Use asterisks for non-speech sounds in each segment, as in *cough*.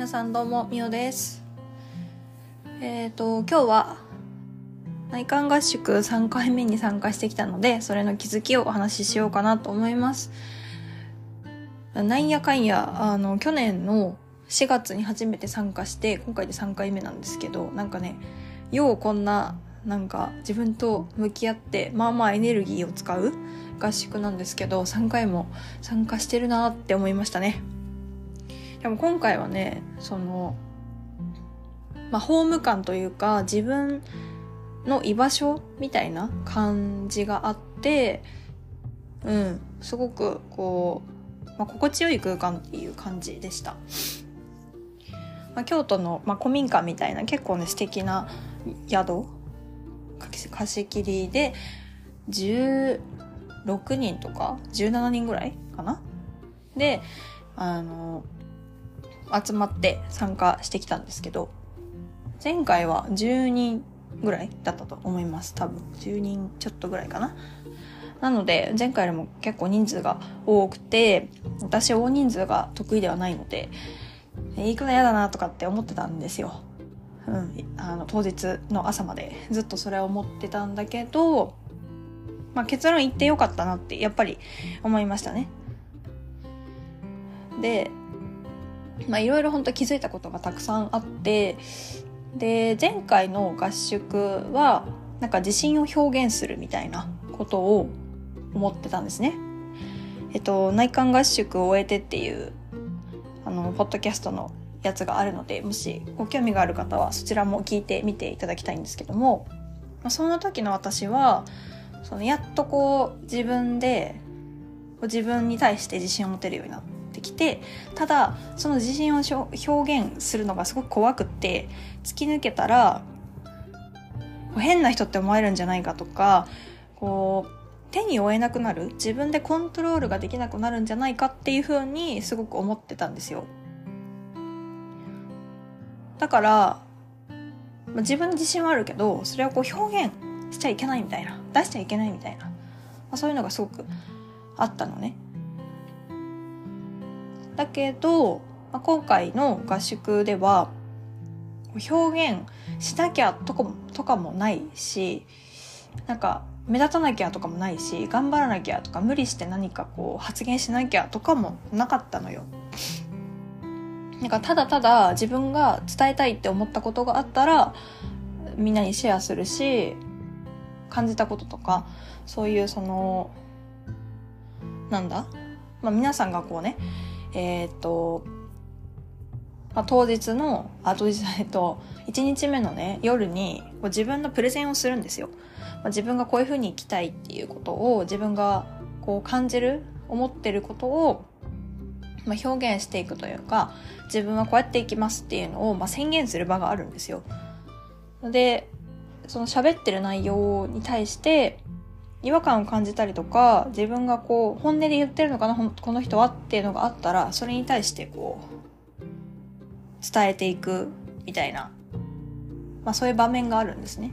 皆さんどうもみおです。えっ、ー、と今日は内観合宿3回目に参加してきたのでそれの気づきをお話ししようかなと思います。なんやかんやあの去年の4月に初めて参加して今回で3回目なんですけどなんかねようこんななんか自分と向き合ってまあまあエネルギーを使う合宿なんですけど3回も参加してるなって思いましたね。でも今回はねそのまあホーム感というか自分の居場所みたいな感じがあってうんすごくこう、まあ、心地よい空間っていう感じでした、まあ、京都の、まあ、古民家みたいな結構ね素敵な宿貸し切りで16人とか17人ぐらいかな？であの集まって参加してきたんですけど前回は10人ぐらいだったと思います多分。10人ちょっとぐらいかな。なので前回よりも結構人数が多くて私大人数が得意ではないので行くの嫌だなとかって思ってたんですよ。うん、あの当日の朝までずっとそれを思ってたんだけど、まあ、結論言ってよかったなってやっぱり思いましたね。で、まあいろいろ本当気づいたことがたくさんあって、で、前回の合宿はなんか自信を表現するみたいなことを思ってたんですね。えっと、内観合宿を終えてっていう、あの、ポッドキャストのやつがあるのでもしご興味がある方はそちらも聞いてみていただきたいんですけどもまあその時の私はそのやっとこう自分で自分に対して自信を持てるようになってきてただその自信を表現するのがすごく怖くって突き抜けたら変な人って思われるんじゃないかとかこう手に負えなくなる自分でコントロールができなくなるんじゃないかっていうふうにすごく思ってたんですよ。だから、まあ、自分の自信はあるけどそれをこう表現しちゃいけないみたいな出しちゃいけないみたいな、まあ、そういうのがすごくあったのね。だけど、まあ、今回の合宿では表現しなきゃとかとかもないしなんか目立たなきゃとかもないし頑張らなきゃとか無理して何かこう発言しなきゃとかもなかったのよ。なんかただただ自分が伝えたいって思ったことがあったらみんなにシェアするし感じたこととかそういうそのなんだ、まあ、皆さんがこうねえー、っと、まあ、当日のあ当日 *laughs* えっと1日目のね夜に自分のプレゼンをするんですよ、まあ、自分がこういうふうに生きたいっていうことを自分がこう感じる思ってることをまあ、表現していくというか自分はこうやっていきますっていうのを、まあ、宣言する場があるんですよ。でその喋ってる内容に対して違和感を感じたりとか自分がこう本音で言ってるのかなこの人はっていうのがあったらそれに対してこう伝えていくみたいな、まあ、そういう場面があるんですね。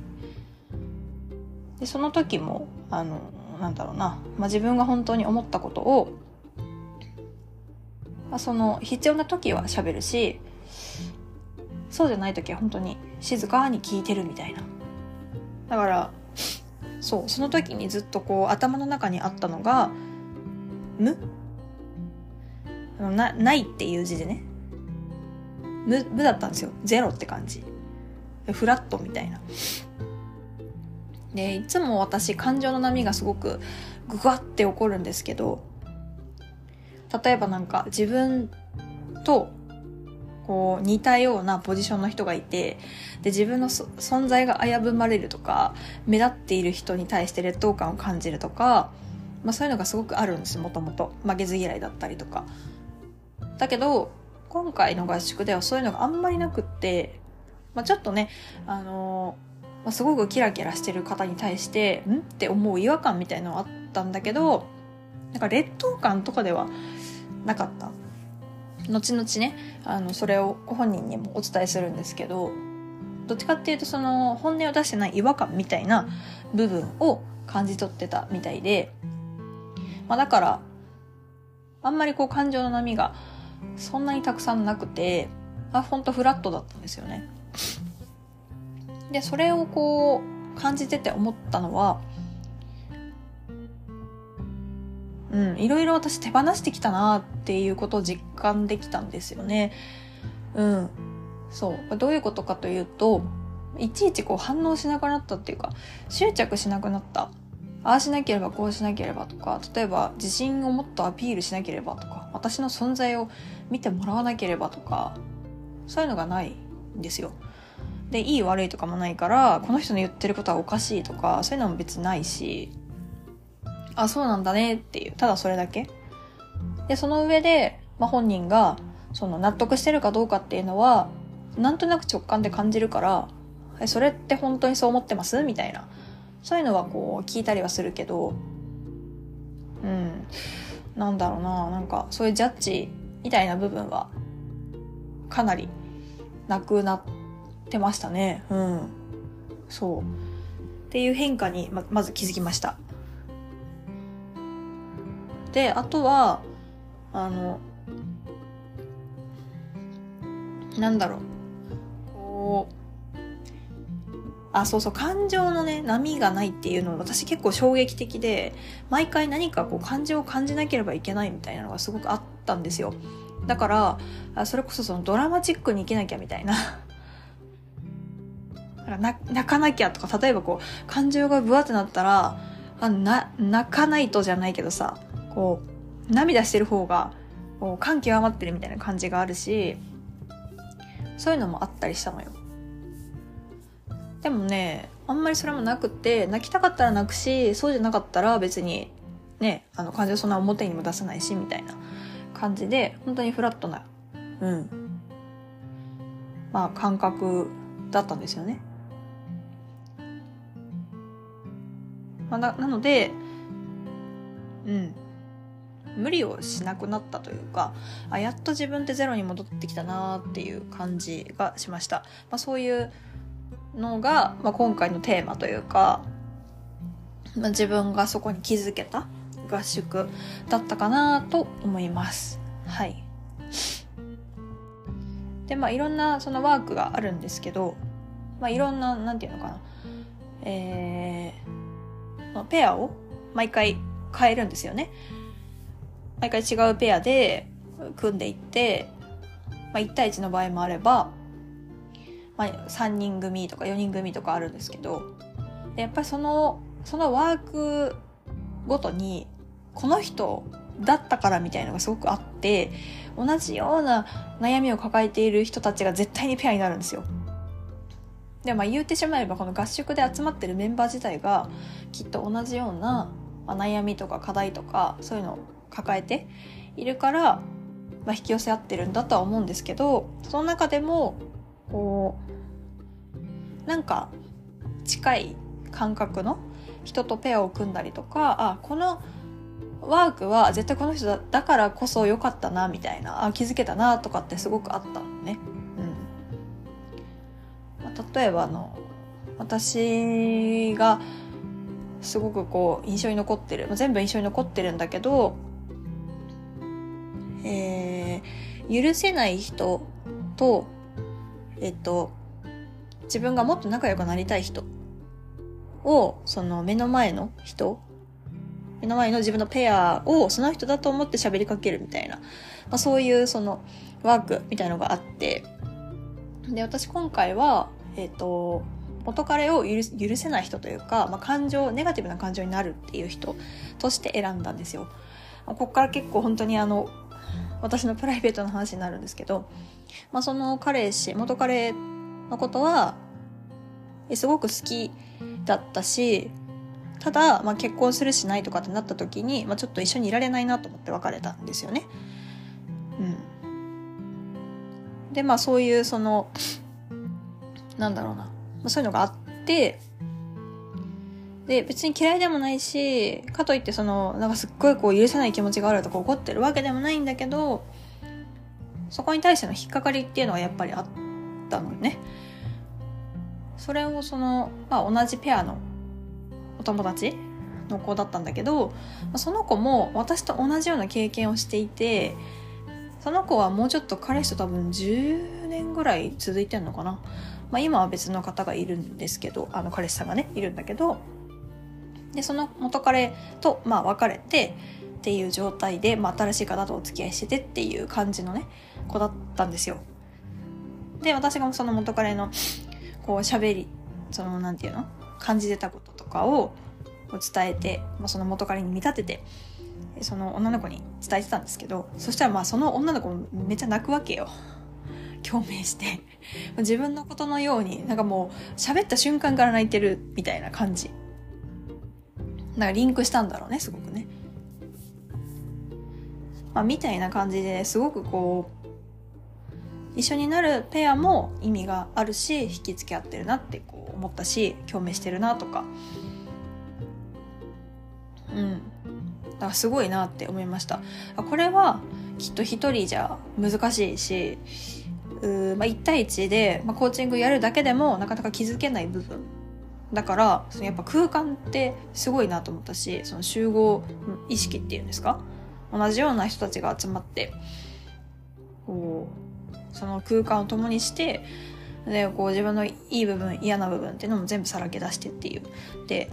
でその時もあのなんだろうな、まあ、自分が本当に思ったことをまあ、その必要な時は喋るしそうじゃない時は本当に静かに聞いてるみたいな。だからそうその時にずっとこう頭の中にあったのが「無」なないっていう字でね。無無だったんですよ。ゼロって感じ。フラットみたいな。でいつも私感情の波がすごくグワって起こるんですけど例えばなんか自分とこう似たようなポジションの人がいてで自分の存在が危ぶまれるとか目立っている人に対して劣等感を感じるとか、まあ、そういうのがすごくあるんですもともと。負けず嫌いだったりとか。だけど今回の合宿ではそういうのがあんまりなくって、まあ、ちょっとねあの、まあ、すごくキラキラしてる方に対してん？って思う違和感みたいのはあったんだけどなんか劣等感とかではなかった。後々ねあのそれをご本人にもお伝えするんですけどどっちかっていうとその本音を出してない違和感みたいな部分を感じ取ってたみたいで、まあ、だからあんまりこう感情の波がそんなにたくさんなくてあほんとフラットだったんですよね。でそれをこう感じてて思ったのはうんいろいろ私手放してきたなっていうことを実感できたんですよね。うん。そう。どういうことかというといちいちこう反応しなくなったっていうか執着しなくなった。ああしなければこうしなければとか例えば自信をもっとアピールしなければとか私の存在を見てもらわなければとかそういうのがないんですよ。でいい悪いとかもないからこの人の言ってることはおかしいとかそういうのも別にないしあそうなんだねっていう。ただそれだけ。でその上で、まあ、本人がその納得してるかどうかっていうのはなんとなく直感で感じるからそれって本当にそう思ってます？みたいな。そういうのはこう聞いたりはするけどうん。なんだろうな。なんかそういうジャッジみたいな部分はかなりなくなってましたね。うん。そう。っていう変化にままず気づきました。であとはあのなんだろうこうあ、そうそう、感情のね、波がないっていうのは私結構衝撃的で、毎回何かこう感情を感じなければいけないみたいなのがすごくあったんですよ。だから、それこそそのドラマチックに生きなきゃみたいな。泣かなきゃとか、例えばこう、感情がブワってなったら、あな、泣かないとじゃないけどさ、こう、涙してる方が、こう、感極まってるみたいな感じがあるし、そういうのもあったりしたのよ。でもねあんまりそれもなくて泣きたかったら泣くしそうじゃなかったら別にねあの感情そんな表にも出さないしみたいな感じで本当にフラットなうんまあ感覚だったんですよね。まあ、ななのでうん無理をしなくなったというかあやっと自分ってゼロに戻ってきたなっていう感じがしました、まあ、そういうのが、まあ、今回のテーマというか、まあ、自分がそこに気づけた合宿だったかなと思います。はい。で、まあいろんなそのワークがあるんですけど、まあいろんな、なんていうのかな、えー、ペアを毎回変えるんですよね。毎回違うペアで組んでいって、まあ1対1の場合もあれば、まあ、3人組とか4人組とかあるんですけどやっぱりそのそのワークごとにこの人だったからみたいのがすごくあって同じような悩みを抱えている人たちが絶対にペアになるんですよ。でまあ言うてしまえばこの合宿で集まってるメンバー自体がきっと同じような、まあ、悩みとか課題とかそういうのを抱えているから、まあ、引き寄せ合ってるんだとは思うんですけどその中でもこうなんか近い感覚の人とペアを組んだりとかあこのワークは絶対この人だだからこそ良かったなみたいなあ気づけたなとかってすごくあったのね。うんまあ、例えばあの私がすごくこう印象に残ってる、全部印象に残ってるんだけど、えー、許せない人とえっと、自分がもっと仲良くなりたい人を、その目の前の人、目の前の自分のペアをその人だと思って喋りかけるみたいな、まあ、そういうそのワークみたいのがあって、で、私今回は、えっ、と、元彼を許許せない人というか、まあ、感情、ネガティブな感情になるっていう人として選んだんですよ。ここから結構本当にあの、私のプライベートの話になるんですけど、まあ、その彼氏、元彼のことは、すごく好きだったし、ただ、まあ、結婚するしないとかってなった時に、まあ、ちょっと一緒にいられないなと思って別れたんですよね。うん。で、まあそういうその、なんだろうな。まあ、そういうのがあって、で、別に嫌いでもないし、かといってその、なんかすっごいこう許せない気持ちがあるとか怒ってるわけでもないんだけど、そこに対しての引っかかりっていうのはやっぱりあったのね。それをその、まあ、同じペアのお友達の子だったんだけど、その子も私と同じような経験をしていて、その子はもうちょっと彼氏と多分10年ぐらい続いてんのかな。まあ今は別の方がいるんですけど、あの彼氏さんがね、いるんだけど、で、その元彼と、まあ別れて、っていう状態で、まあ、新しい方とお付き合いしててっていう感じのね子だったんですよ。で私がその元彼のこう喋りそのなんていうの感じてたこととかを伝えて、まあ、その元彼に見立ててその女の子に伝えてたんですけどそしたらまあその女の子めっちゃ泣くわけよ。共鳴して *laughs* 自分のことのようになんかもう喋った瞬間から泣いてるみたいな感じなんかリンクしたんだろうねすごくね。まあ、みたいな感じですごくこう一緒になるペアも意味があるし引き付け合ってるなってこう思ったし共鳴してるなとか。うん。だからすごいなって思いました。これはきっと一人じゃ難しいしう、まあ、1対1で、まあ、コーチングやるだけでもなかなか気づけない部分。だからそのやっぱ空間ってすごいなと思ったしその集合意識っていうんですか？同じような人たちが集まってこうその空間を共にしてでこう自分のいい部分嫌な部分っていうのも全部さらけ出してっていう。で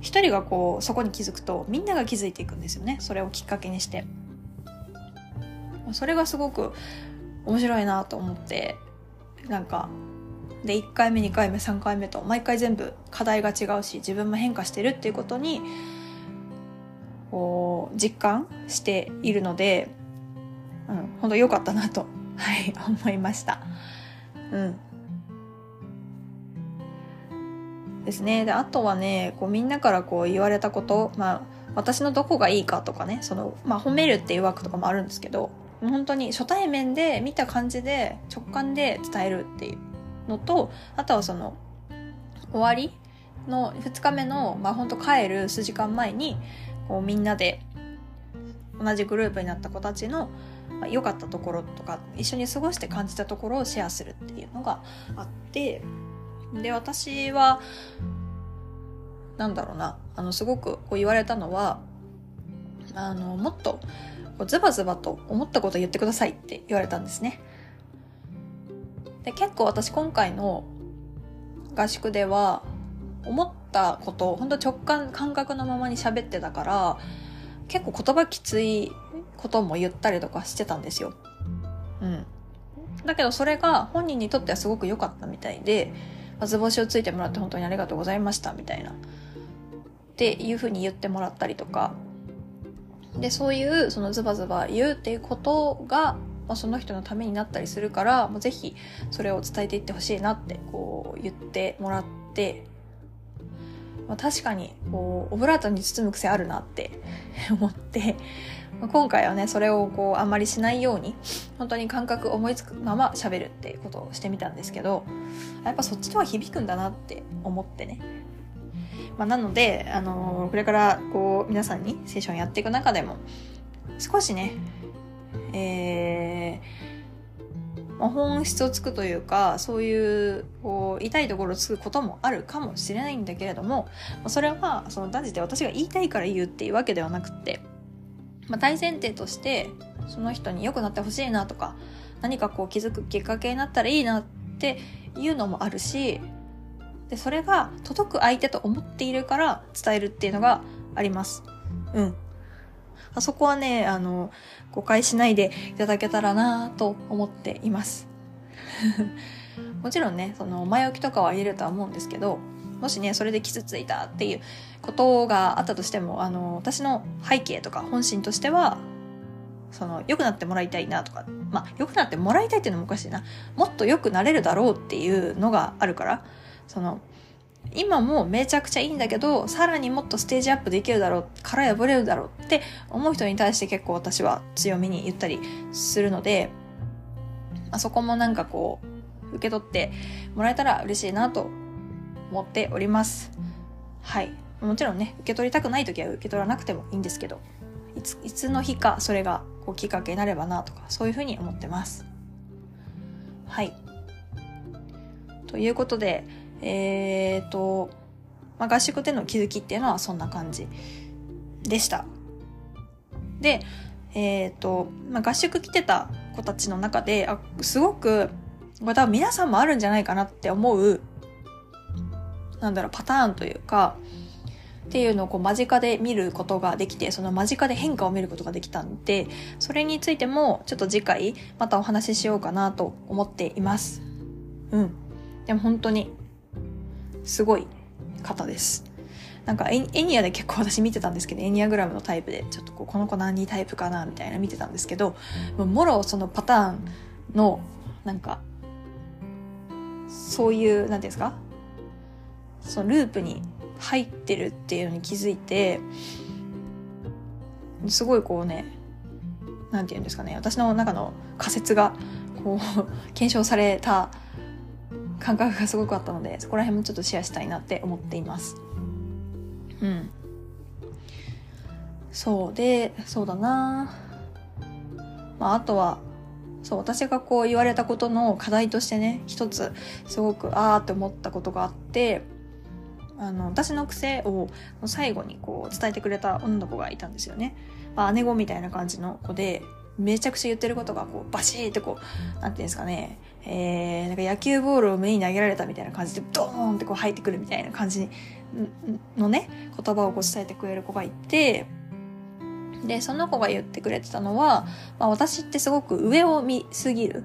一人がこうそこに気づくとみんなが気づいていくんですよね。それをきっかけにして。それがすごく面白いなと思ってなんかで1回目2回目3回目と毎回全部課題が違うし自分も変化してるっていうことにこう実感しているので、うん、本当良かったなと、*laughs* はい、思いました。うん。ですね。で、あとはね、こうみんなからこう言われたこと、まあ、私のどこがいいかとかね、その、まあ、褒めるっていう枠とかもあるんですけど、本当に初対面で見た感じで直感で伝えるっていうのと、あとはその、終わりの2日目の、まあ本当帰る数時間前に、こうみんなで同じグループになった子たちの良かったところとか一緒に過ごして感じたところをシェアするっていうのがあってで私はなんだろうなあのすごくこう言われたのはあのもっとこうズバズバと思ったこと言ってくださいって言われたんですね。で結構私今回の合宿では思ったこと本当直感感覚のままに喋ってたから結構言葉きついことも言ったりとかしてたんですよ。うん。だけどそれが本人にとってはすごく良かったみたいで、図星をついてもらって本当にありがとうございましたみたいな。っていうふうに言ってもらったりとか。で、そういうそのズバズバ言うっていうことが、まあ、その人のためになったりするから、もうぜひそれを伝えていってほしいなってこう言ってもらって、まあ、確かにこうオブラートに包む癖あるなって *laughs* 思って、今回はねそれをこうあんまりしないように本当に感覚思いつくまま喋るっていうことをしてみたんですけどやっぱそっちの方が響くんだなって思ってね。まあ、なので、あのー、これからこう皆さんにセッションやっていく中でも少しね、えーまあ、本質をつくというかそういうこう痛いところをつくこともあるかもしれないんだけれどもそれはその断じて私が言いたいから言うっていうわけではなくて、まあ、大前提としてその人に良くなってほしいなとか何かこう気づくきっかけになったらいいなっていうのもあるしでそれが届く相手と思っているから伝えるっていうのがあります。うん。あそこはね、あの、誤解しないでいただけたらなと思っています。*laughs* もちろんね、その前置きとかは入れるとは思うんですけど、もしね、それで傷ついたっていうことがあったとしても、あの、私の背景とか本心としては、その、良くなってもらいたいなとか、まあ、良くなってもらいたいっていうのもおかしいな。もっと良くなれるだろうっていうのがあるから、その、今もめちゃくちゃいいんだけど、さらにもっとステージアップできるだろう、殻破れるだろうって思う人に対して結構私は強めに言ったりするので、あそこもなんかこう、受け取ってもらえたら嬉しいなと思っております。はい。もちろんね、受け取りたくない時は受け取らなくてもいいんですけど、いつ、いつの日かそれがこうきっかけになればなとか、そういうふうに思ってます。はい。ということで、えっ、ー、と、まあ、合宿での気づきっていうのはそんな感じでした。で、えっ、ー、と、まあ、合宿来てた子たちの中で、あ、すごくこれ多分皆さんもあるんじゃないかなって思う、なんだろう、パターンというか、っていうのをこう間近で見ることができて、その間近で変化を見ることができたんで、それについてもちょっと次回またお話ししようかなと思っています。うん。でも本当に、すごい方です。なんかエニアで結構私見てたんですけど、エニアグラムのタイプで、ちょっとこう、この子何タイプかなみたいな見てたんですけど、もろそのパターンの、なんか、そういう、なんていうんですか？そのループに入ってるっていうのに気づいて、すごいこうね、なんて言うんですかね、私の中の仮説が、こう、検証された感覚がすごくあったので、そこら辺もちょっとシェアしたいなって思っています。うん。そうで、そうだなまあ、あとは、そう、私がこう言われたことの課題としてね、一つ、すごく、あーって思ったことがあって、あの、私の癖を最後にこう伝えてくれた女の子がいたんですよね。まあ、姉子みたいな感じの子で、めちゃくちゃ言ってることがこうバシーってこう、なんていうんですかね、えー、なんか野球ボールを目に投げられたみたいな感じでドーンってこう入ってくるみたいな感じのね、言葉をこう伝えてくれる子がいて、で、その子が言ってくれてたのは、まあ、私ってすごく上を見すぎる。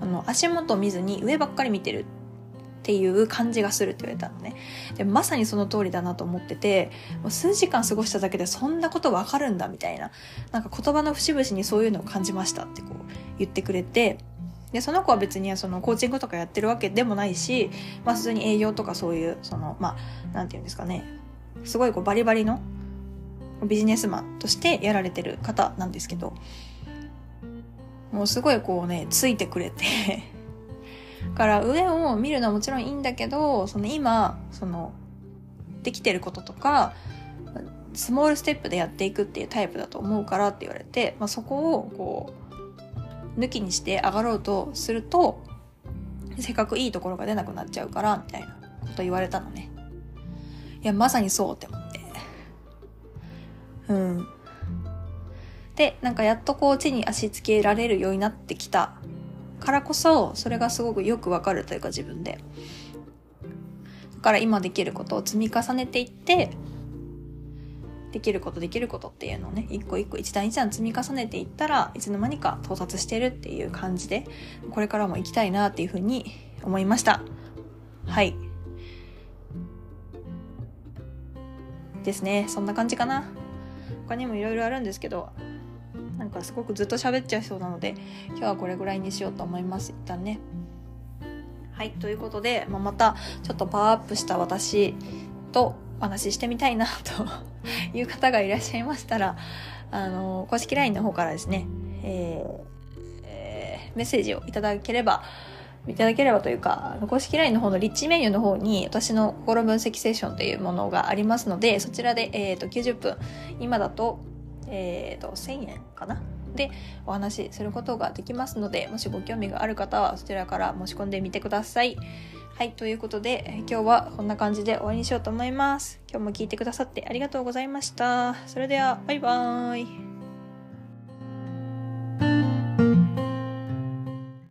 あの、足元を見ずに上ばっかり見てるっていう感じがするって言われたのね。でまさにその通りだなと思ってて、もう数時間過ごしただけでそんなことわかるんだみたいな、なんか言葉の節々にそういうのを感じましたってこう言ってくれて、で、その子は別にそのコーチングとかやってるわけでもないし、まあ普通に営業とかそういう、その、まあ、なんて言うんですかね、すごいこうバリバリのビジネスマンとしてやられてる方なんですけど、もうすごいこうね、ついてくれて。*laughs* から上を見るのはもちろんいいんだけど、その今、その、できてることとか、スモールステップでやっていくっていうタイプだと思うからって言われて、まあ、そこをこう、抜きにして上がろうとすると、せっかくいいところが出なくなっちゃうから、みたいなこと言われたのね。いや、まさにそうって思って。うん。で、なんかやっとこう地に足つけられるようになってきたからこそ、それがすごくよくわかるというか自分で。だから今できることを積み重ねていって、できることできることっていうのをね、一個一個一段一段積み重ねていったらいつの間にか到達してるっていう感じで、これからも行きたいなっていうふうに思いました。はい。ですね。そんな感じかな。他にもいろいろあるんですけど、なんかすごくずっと喋っちゃいそうなので今日はこれぐらいにしようと思います一旦ねはいということで、まあ、またちょっとパワーアップした私とお話ししてみたいなという方がいらっしゃいましたらあの公式 LINE の方からですね、えーえー、メッセージをいただければいただければというか、公式 LINE の方のリッチメニューの方に私の心分析セッションというものがありますので、そちらで、えっ、ー、と、90分、今だとえーと、1000円かな？でお話しすることができますのでもしご興味がある方はそちらから申し込んでみてください。はい、ということで今日はこんな感じで終わりにしようと思います。今日も聞いてくださってありがとうございました。それではバイバーイ。